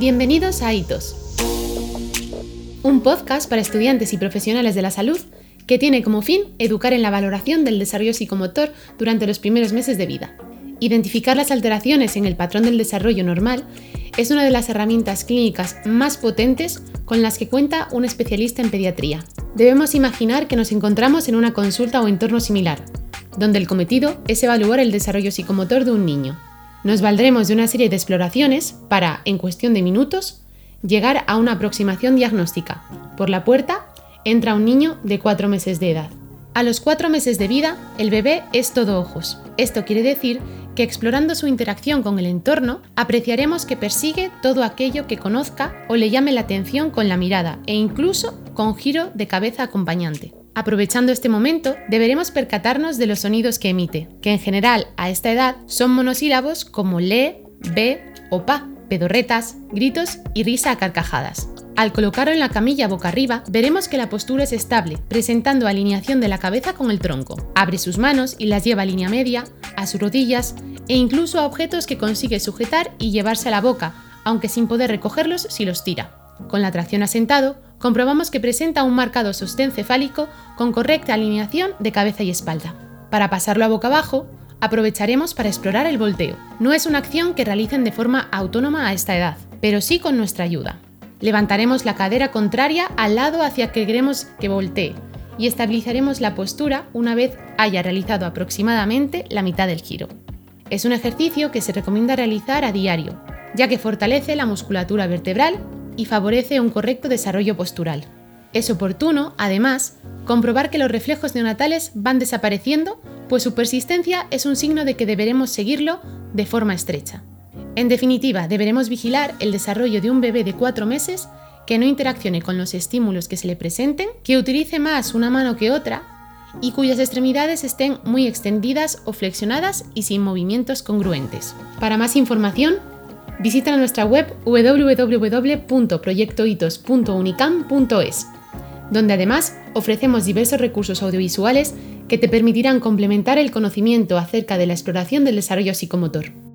Bienvenidos a Hitos, un podcast para estudiantes y profesionales de la salud que tiene como fin educar en la valoración del desarrollo psicomotor durante los primeros meses de vida. Identificar las alteraciones en el patrón del desarrollo normal es una de las herramientas clínicas más potentes con las que cuenta un especialista en pediatría. Debemos imaginar que nos encontramos en una consulta o entorno similar, donde el cometido es evaluar el desarrollo psicomotor de un niño. Nos valdremos de una serie de exploraciones para, en cuestión de minutos, llegar a una aproximación diagnóstica. Por la puerta entra un niño de 4 meses de edad. A los 4 meses de vida, el bebé es todo ojos. Esto quiere decir que explorando su interacción con el entorno, apreciaremos que persigue todo aquello que conozca o le llame la atención con la mirada e incluso con giro de cabeza acompañante. Aprovechando este momento, deberemos percatarnos de los sonidos que emite, que en general a esta edad son monosílabos como le, ve o pa, pedorretas, gritos y risa a carcajadas. Al colocarlo en la camilla boca arriba, veremos que la postura es estable, presentando alineación de la cabeza con el tronco. Abre sus manos y las lleva a línea media, a sus rodillas e incluso a objetos que consigue sujetar y llevarse a la boca, aunque sin poder recogerlos si los tira. Con la tracción asentado, comprobamos que presenta un marcado sostén cefálico con correcta alineación de cabeza y espalda. Para pasarlo a boca abajo, aprovecharemos para explorar el volteo. No es una acción que realicen de forma autónoma a esta edad, pero sí con nuestra ayuda. Levantaremos la cadera contraria al lado hacia que queremos que voltee y estabilizaremos la postura una vez haya realizado aproximadamente la mitad del giro. Es un ejercicio que se recomienda realizar a diario, ya que fortalece la musculatura vertebral y favorece un correcto desarrollo postural. Es oportuno, además, comprobar que los reflejos neonatales van desapareciendo, pues su persistencia es un signo de que deberemos seguirlo de forma estrecha. En definitiva, deberemos vigilar el desarrollo de un bebé de 4 meses que no interaccione con los estímulos que se le presenten, que utilice más una mano que otra y cuyas extremidades estén muy extendidas o flexionadas y sin movimientos congruentes. Para más información, visita nuestra web www.proyectohitos.unicam.es, donde además ofrecemos diversos recursos audiovisuales que te permitirán complementar el conocimiento acerca de la exploración del desarrollo psicomotor.